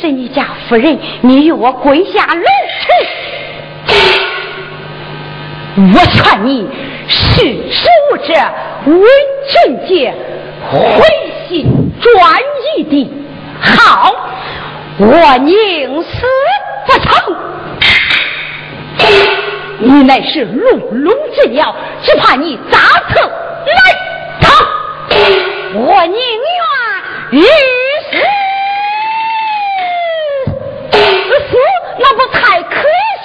是你家夫人？你与我跪下如此，我劝你识时务者为俊杰，回心转意的好。我宁死不从。你乃是龙龙之鸟，只怕你杂策来逃。我宁愿死，死那不太可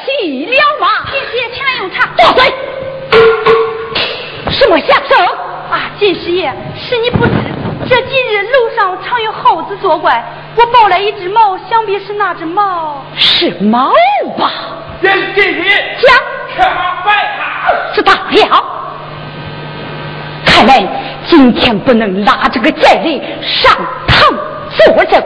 惜了吗？金师爷，请来用茶。住嘴！什么下手？啊，金师爷，是你不知，这几日楼上常有耗子作怪。我抱来一只猫，想必是那只猫是猫吧？人今日将车马摆开，知道了。看来今天不能拉这个贱人上堂作证，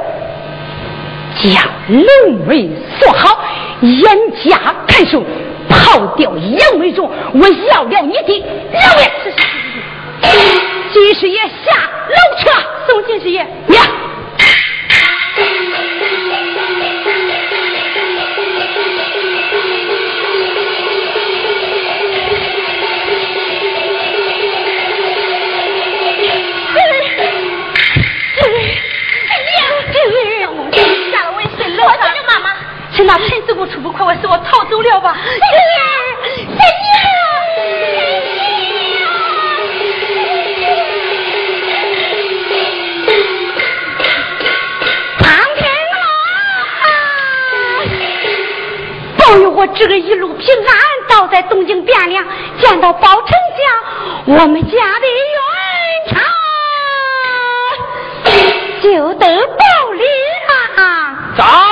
将龙门锁好，严加看守，抛掉杨梅忠，我要了你的老命！金师爷下楼车，送金师爷呀。趁那陈四姑出不快，我使我逃走了吧。三这个一路平安，到在东京汴梁，见到包丞相，我们家的元朝就得报礼了。走！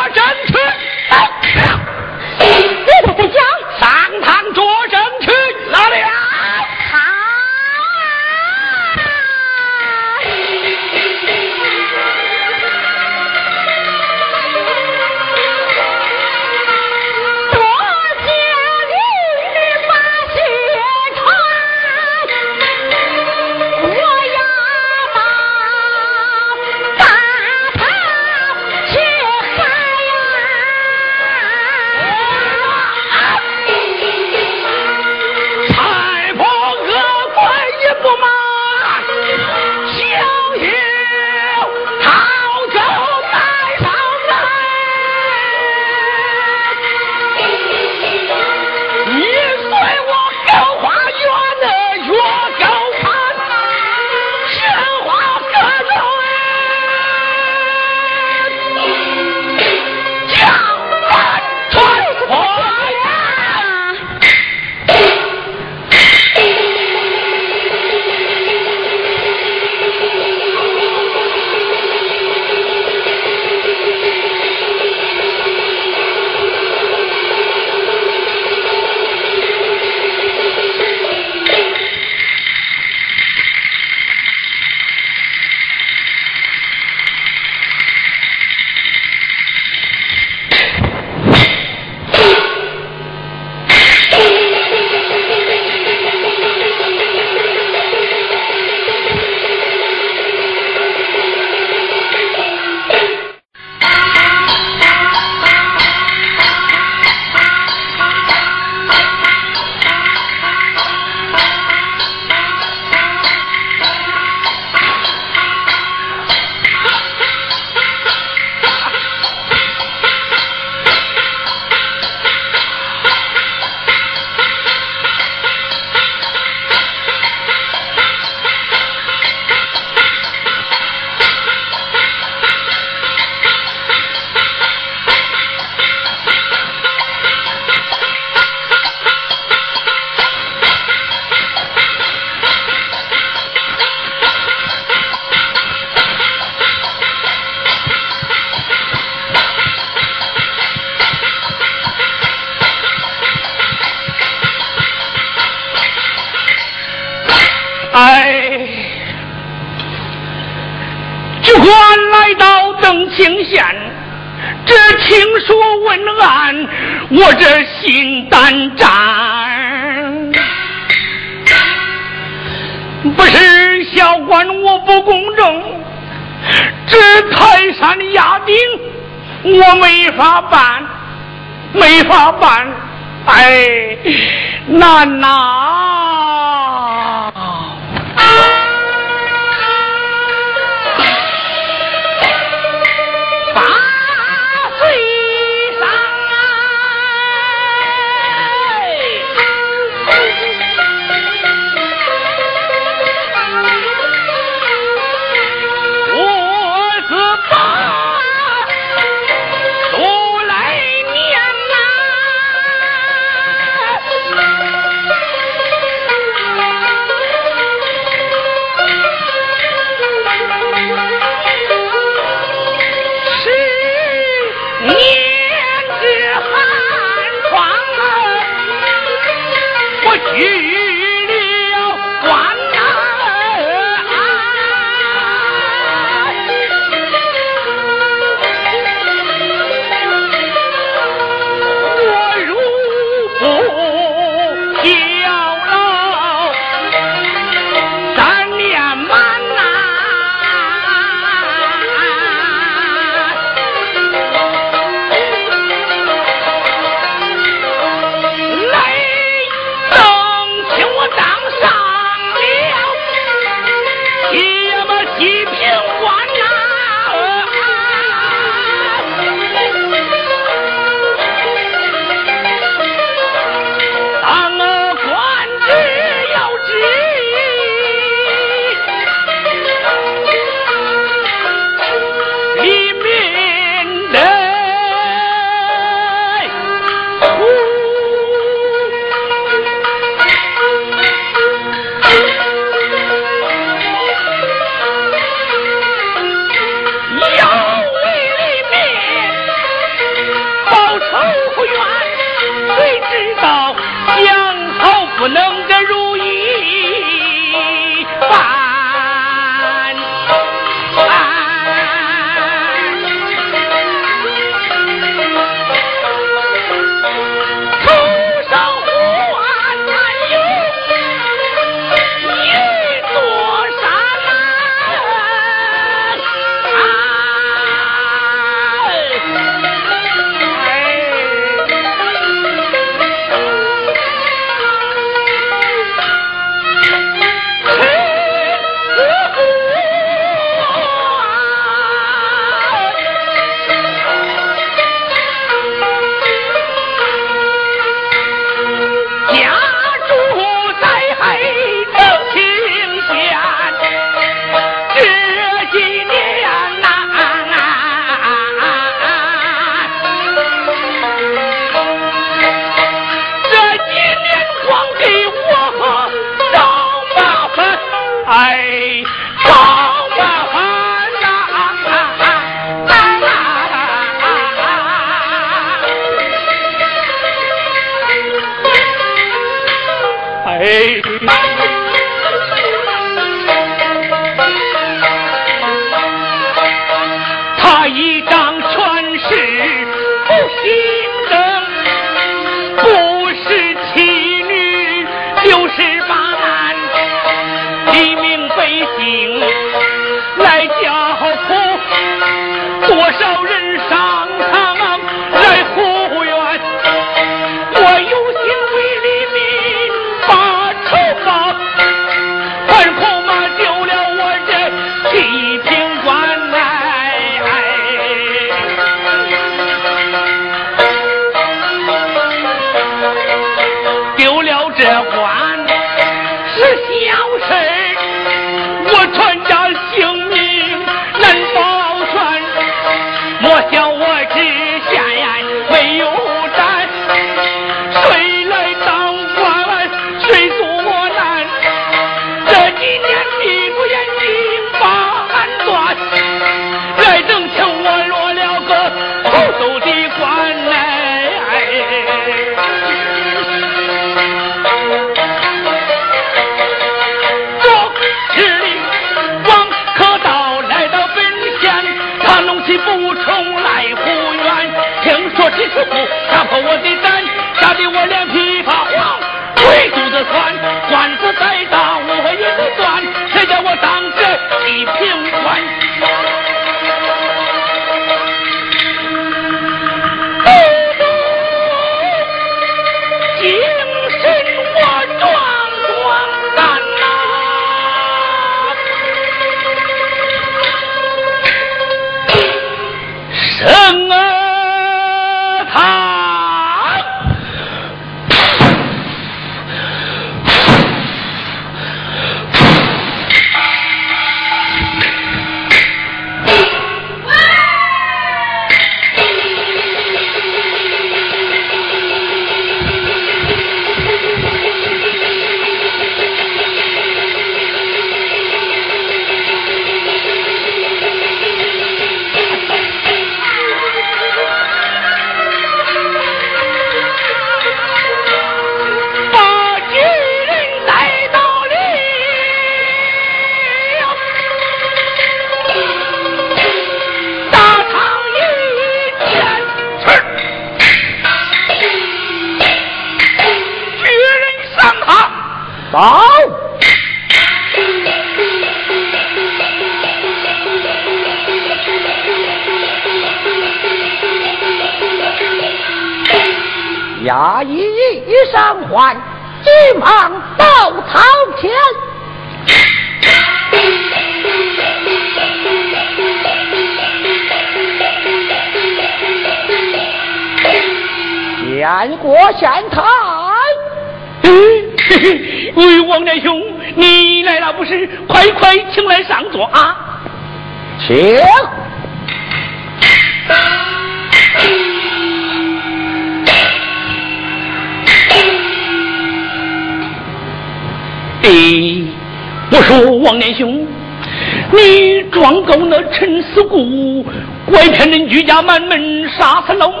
家满门，杀死老母，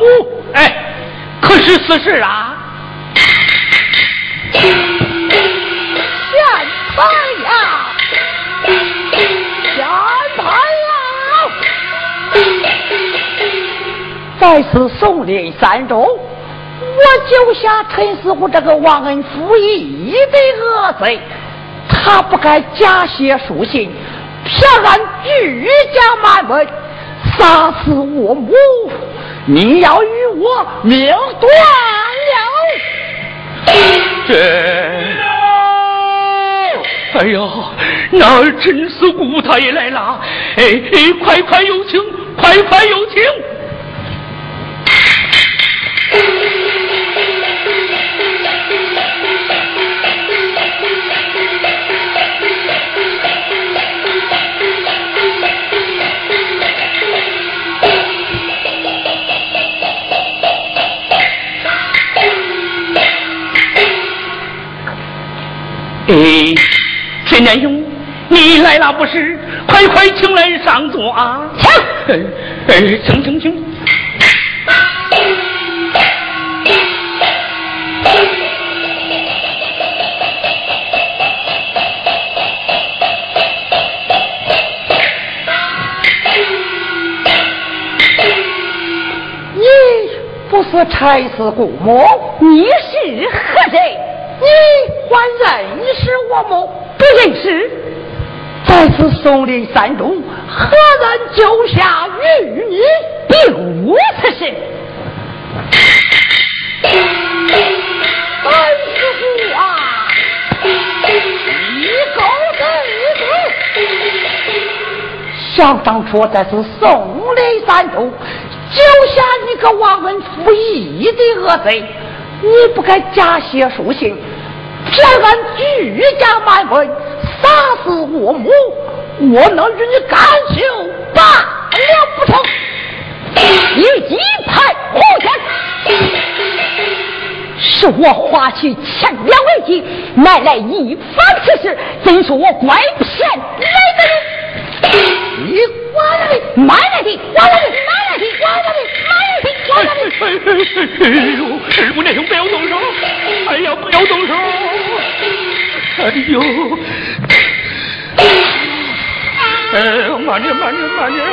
哎，可是事啊？现在呀，现在呀，在此宋林山中。我救下陈师傅这个忘恩负义的恶贼，他不该假写书信，骗俺居家满门，杀死我母，你要与我命断了。这，哎呦，那陈师姑他也来了，哎哎，快快有请，快快有请。哎，陈年兄，你来了不是？快快请来上座啊！请，哎，请请请。你不是柴氏姑母？你是何人？你还认识我吗？不认识。在此松林山中，何人救下玉女？并无此事。师傅啊，你狗崽子！想当初在此松林山中救下你个忘恩负义的恶贼，你不该假写书信。骗俺居家满门，杀死我母，我能与你干休罢了不成？你一派胡言！是我花去千两为金，买来一番此事，真是我拐骗来的。你管来的，买来的，管来的，买来的，管来的，买来的，管来的。哎呦，师傅，那兄不要动手！哎呀，不要动手！哎呦，哎呦，慢点，慢点，慢点。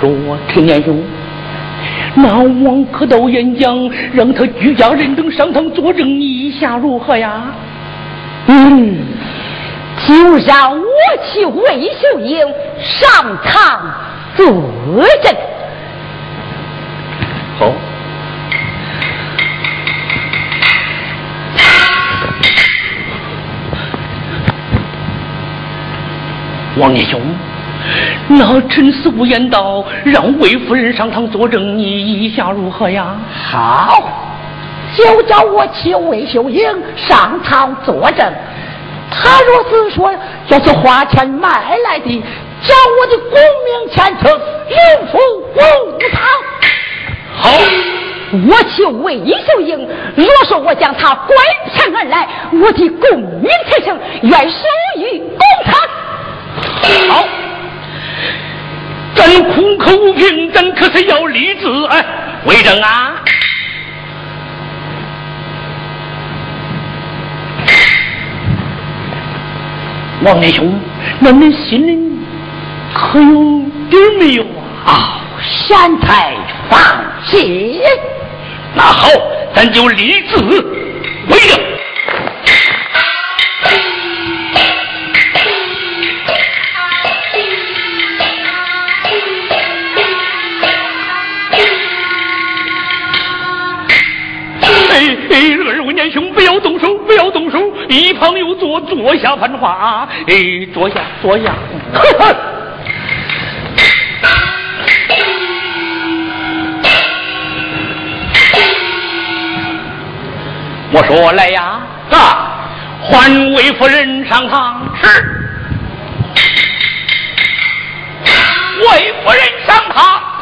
说听年兄。那王可道演讲，让他居家人等上堂作证，你意下如何呀？嗯，就让我去魏秀英上堂作证。好，王爷兄。那陈师傅言道，让魏夫人上堂作证，你意下如何呀？好，就叫我去魏秀英上堂作证。他若是说这是花钱买来的，叫我的功名前程应付无他。好，我去魏秀英。若说我将他拐骗而来，我的功名前程愿属于公堂。好。咱苦口无凭，咱可是要立志哎，为证啊！王连兄，那你心里可有底没有啊？现在放心。那好，咱就立志为证。二位年兄，不要动手，不要动手！一旁有坐，坐下谈话啊！哎，坐下，坐下。我说来呀，啊，还魏夫人上堂。是。魏夫人上堂。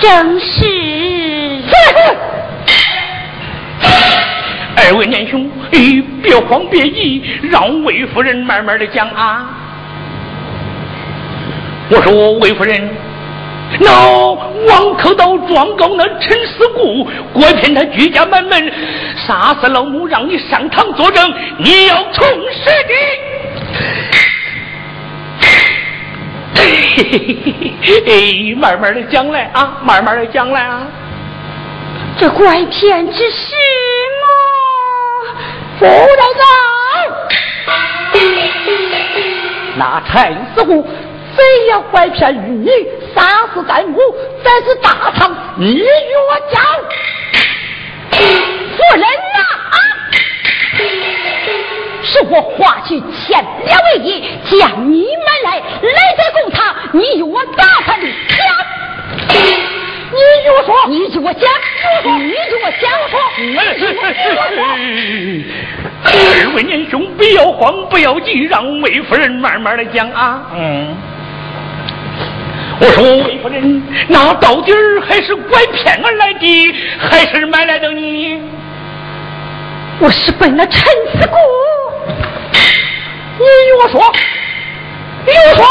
正是。二位年兄，哎，别慌别急，让魏夫人慢慢的讲啊。我说魏夫人，那王口道状告那陈思固，拐骗他居家满门，杀死老母，让你上堂作证，你要从实的。哎，慢慢的讲来啊，慢慢的讲来啊。这拐骗之事嘛，夫人啊，那陈师傅非要拐骗玉女，杀死三母，这是大唐，你与我讲。夫人呐，啊，是我花去千两为一，将你买来，来在公堂，你与我打他的讲。你与我说，你与我讲，你与我讲，我说。二位年兄，不要慌，不要急，让魏夫人慢慢的讲啊。嗯。我说魏夫人，那到底儿还是拐骗而来的，还是买来的你？我是奔了陈思固。你与我说，与我说。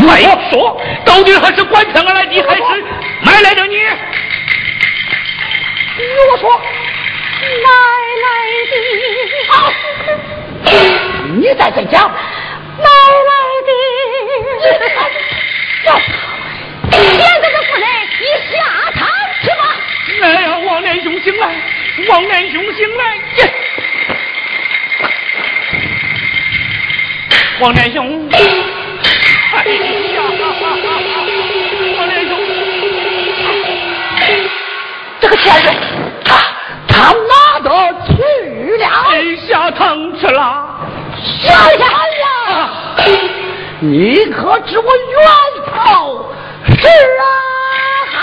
快说，到底还是官场而来的，还是买来的你？你我说，买来的。你再再讲，买来的。现在的夫人，你下堂去吧。哎呀，王连雄醒来，王连雄醒来。王连兄。哎呀，王连兄，这个钱人，他他哪得去了？下堂去了。下堂呀！你可知我冤头？是啊，嗨，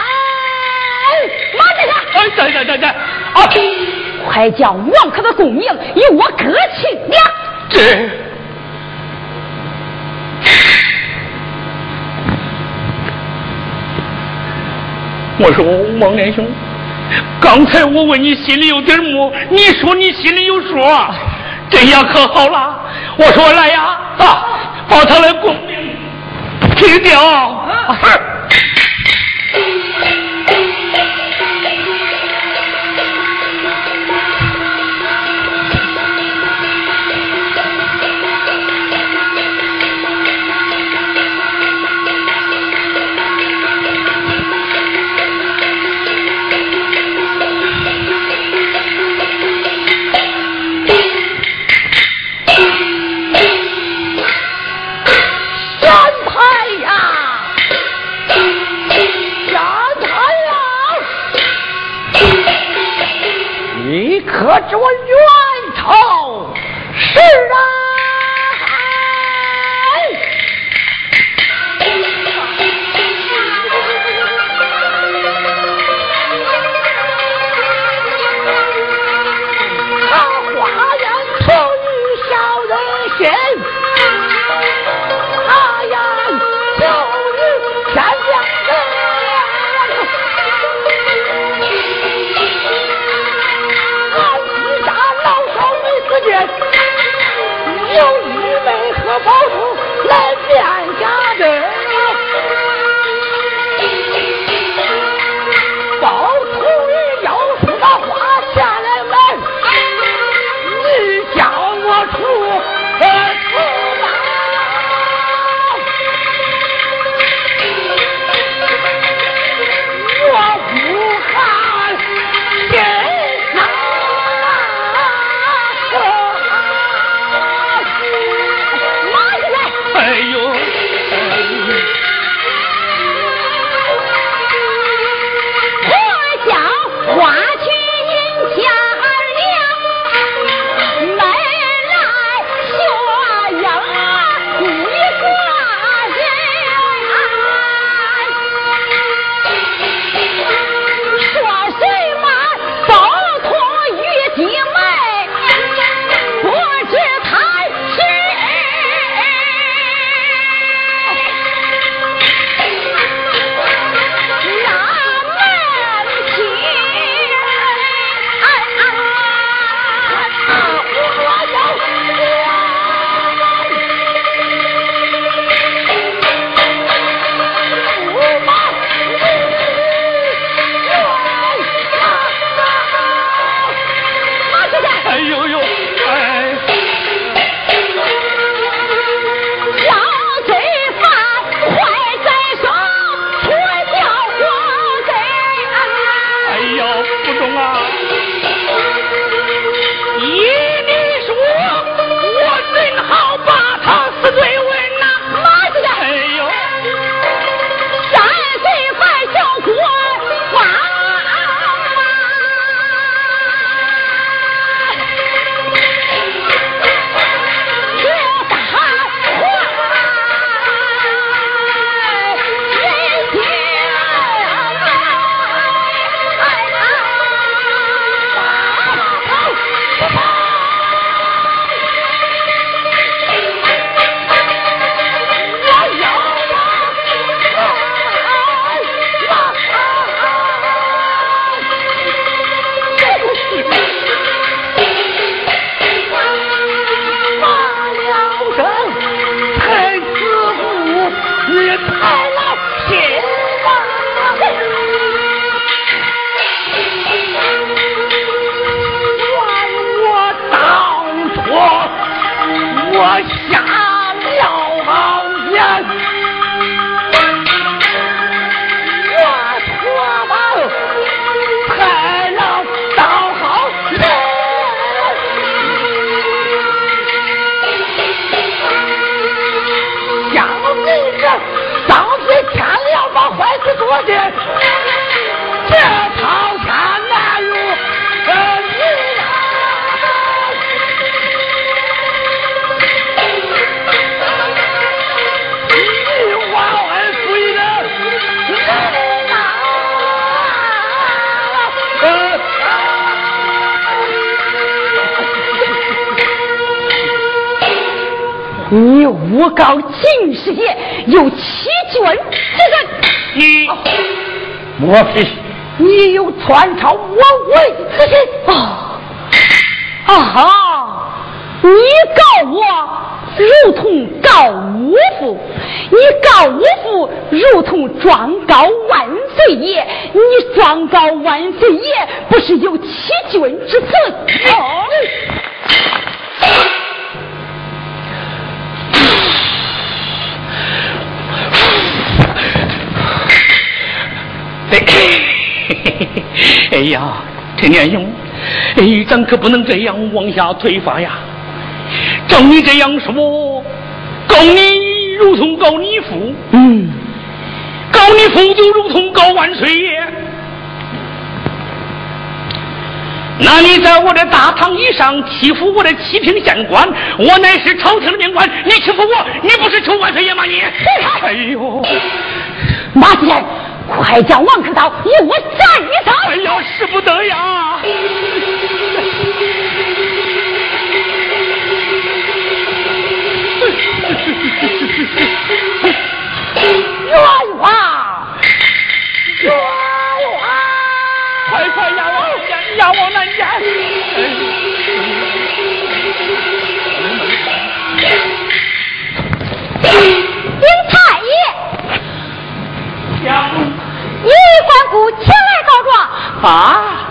马先生，哎，在在在在，啊，快叫王克的功名与我哥去了。这。我说王连兄，刚才我问你心里有点木，你说你心里有数，这下可好了。我说来呀，啊，把他的功名去掉。啊知我对你有穿朝我为之心？啊啊！你告我如同告五父，你告五父如同状告万岁爷，你状告万岁爷不是有欺君之罪？哎 哎呀，陈年勇，哎，咱可不能这样往下推发呀！照你这样说，告你如同告你父，嗯，告你父就如同告万岁爷。那你在我的大堂以上欺负我的七品县官，我乃是朝廷的命官，你欺负我，你不是求万岁爷吗？你，哎呦，马天。快叫王克道与我战一场！哎呀，使不得呀！冤枉！冤枉！快快押往南监，押往南监！你关谷前来告状啊！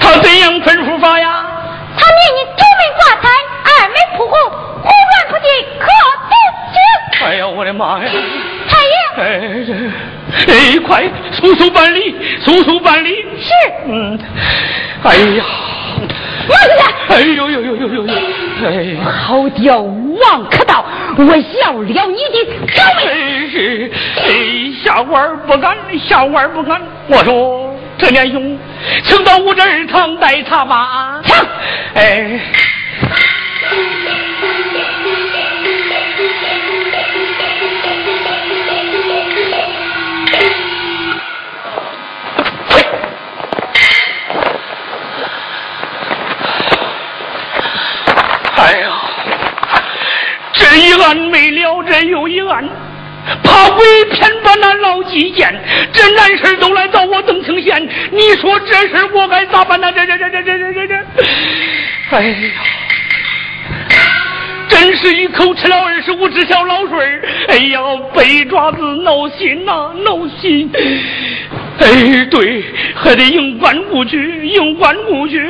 他怎样吩咐法呀？他命你九门挂彩，二门铺红，胡乱不进，可不行。哎呀，我的妈呀！哎哎，快速速办理，速速办理。是。嗯。哎呀！王师爷。哎呦呦呦呦呦呦！哎，好刁王可道，我要了你的九门。哎，下官不敢，下官不敢。我说陈年兄，请到我这儿堂待茶吧。请。哎一案没了，这又一案。怕鬼偏把那老几见，这难事都来找我邓清贤，你说这事我该咋办呢？这这这这这这这这，哎呀，真是一口吃了二十五只小老鼠哎呀，背爪子闹心呐，闹心。哎，对，还得迎关过去，迎关过去。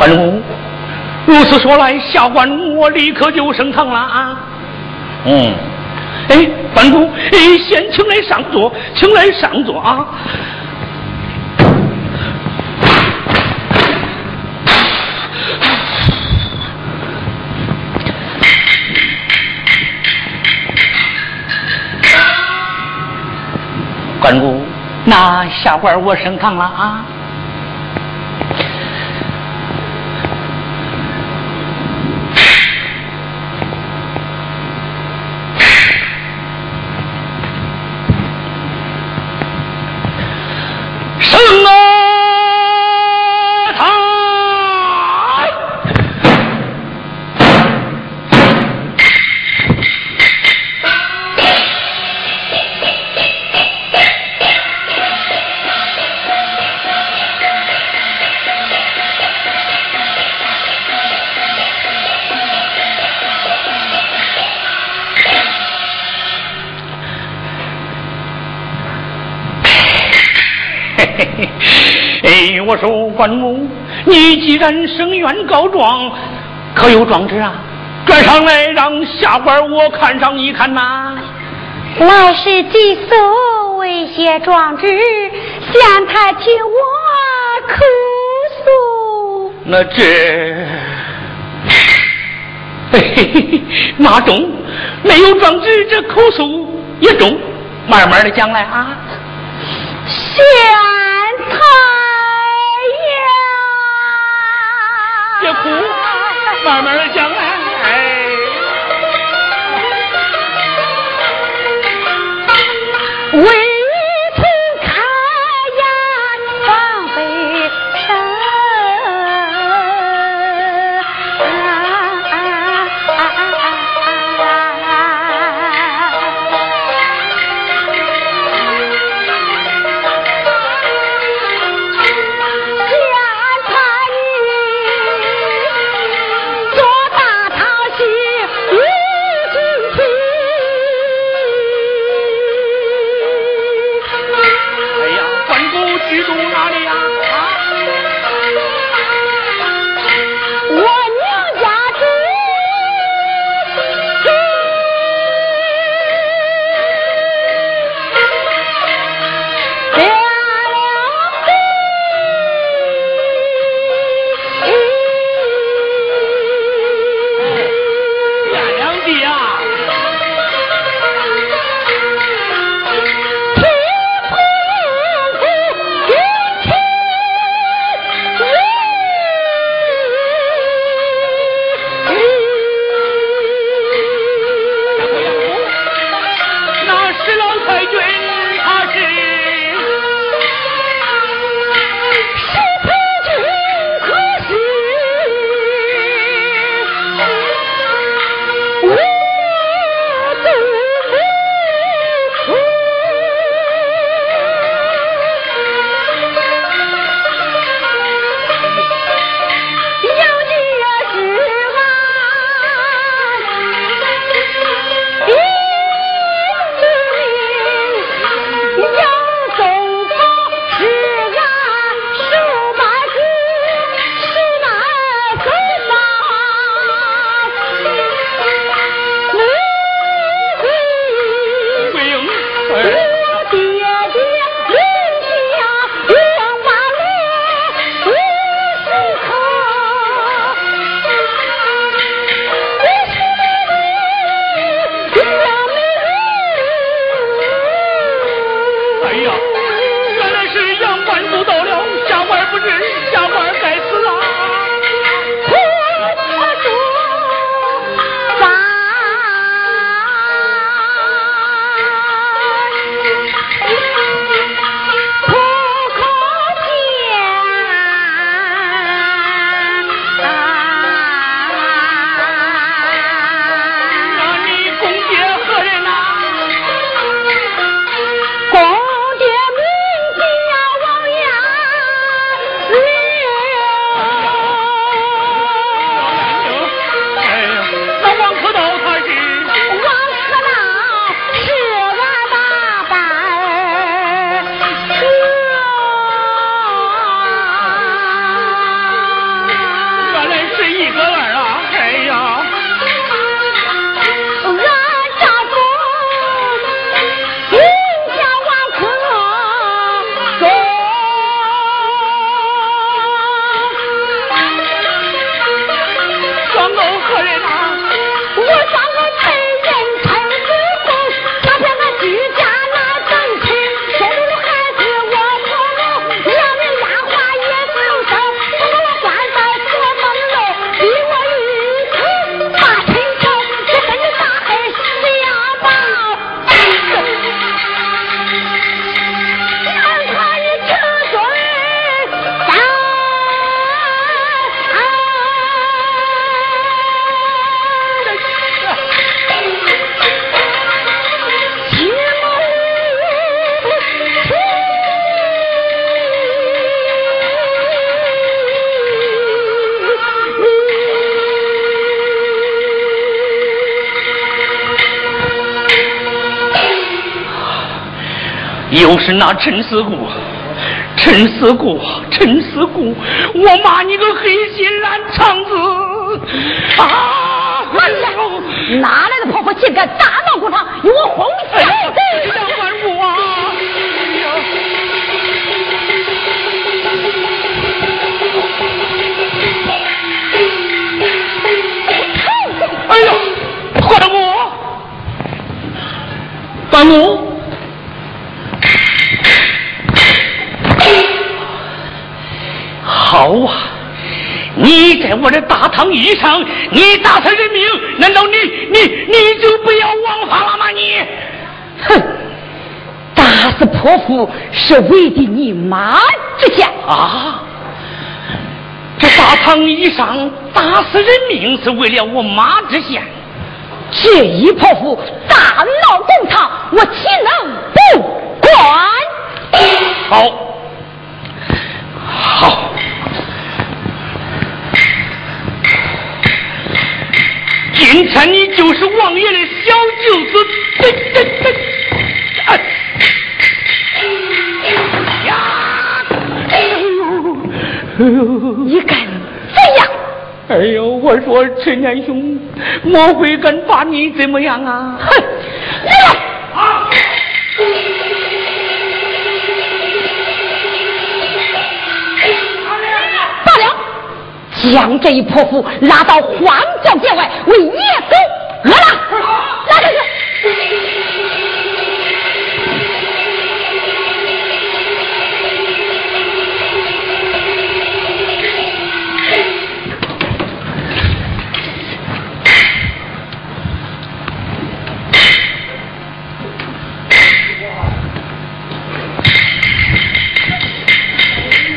关公，如此说来，下官我立刻就升堂了啊。嗯，哎，关公，哎，先请来上座，请来上座啊。关公，那下官我升堂了啊。我说关公，你既然声冤告状，可有状纸啊？转上来让下官我看上一看呐。老是几所未写状纸，向他听我哭诉。那这，嘿嘿嘿，那中没有状纸，这口诉也中，慢慢的讲来啊。县太。慢慢的讲来。喂。是那陈四姑，陈四姑，陈四姑，我骂你个黑心烂肠子！啊！哎呀，哪来的泼妇竟敢大闹工厂，与我红小子！小官我啊！哎呀，关母，关母。好你打死人命，难道你你你就不要王法了吗？你，哼！打死泼妇是为的你妈之下啊！这大堂以上打死人命是为了我妈之下，这一泼妇大闹公堂，我岂能不管？好，好。今天你就是王爷的小舅子，哎，呀，哎呦，哎呦，你敢怎样？哎呦，我说陈年兄，我会敢把你怎么样啊？哼，来，将这一泼妇拉到荒郊界外为野狗饿了，拉下去。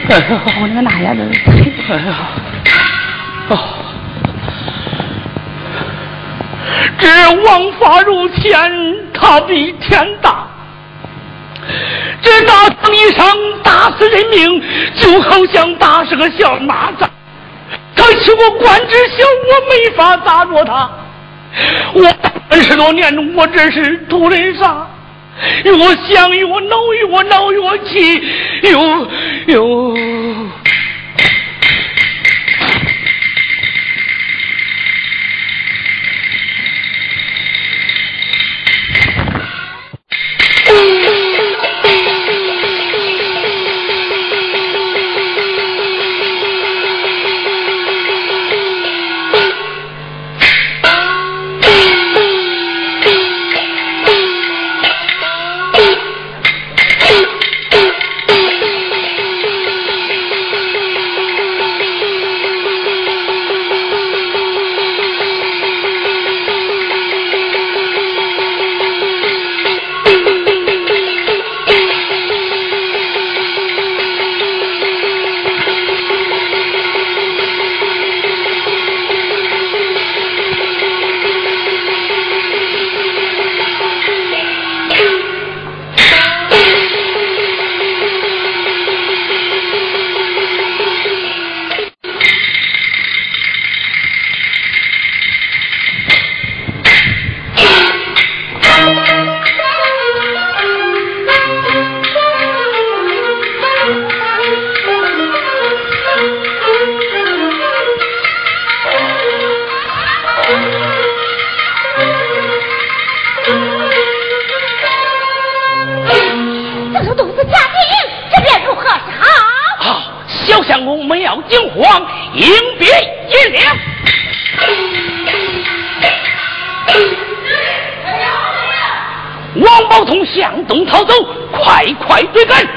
哎呀，我那个哪呀？这，哎呀。哦，这王法如天，他比天大。这大堂一上打死人命，就好像打死个小蚂蚱。他起我官职小，我没法打着他。我二十多年，我这是图人啥？越想越恼，越恼越气，又又。交通向东逃走快快追赶。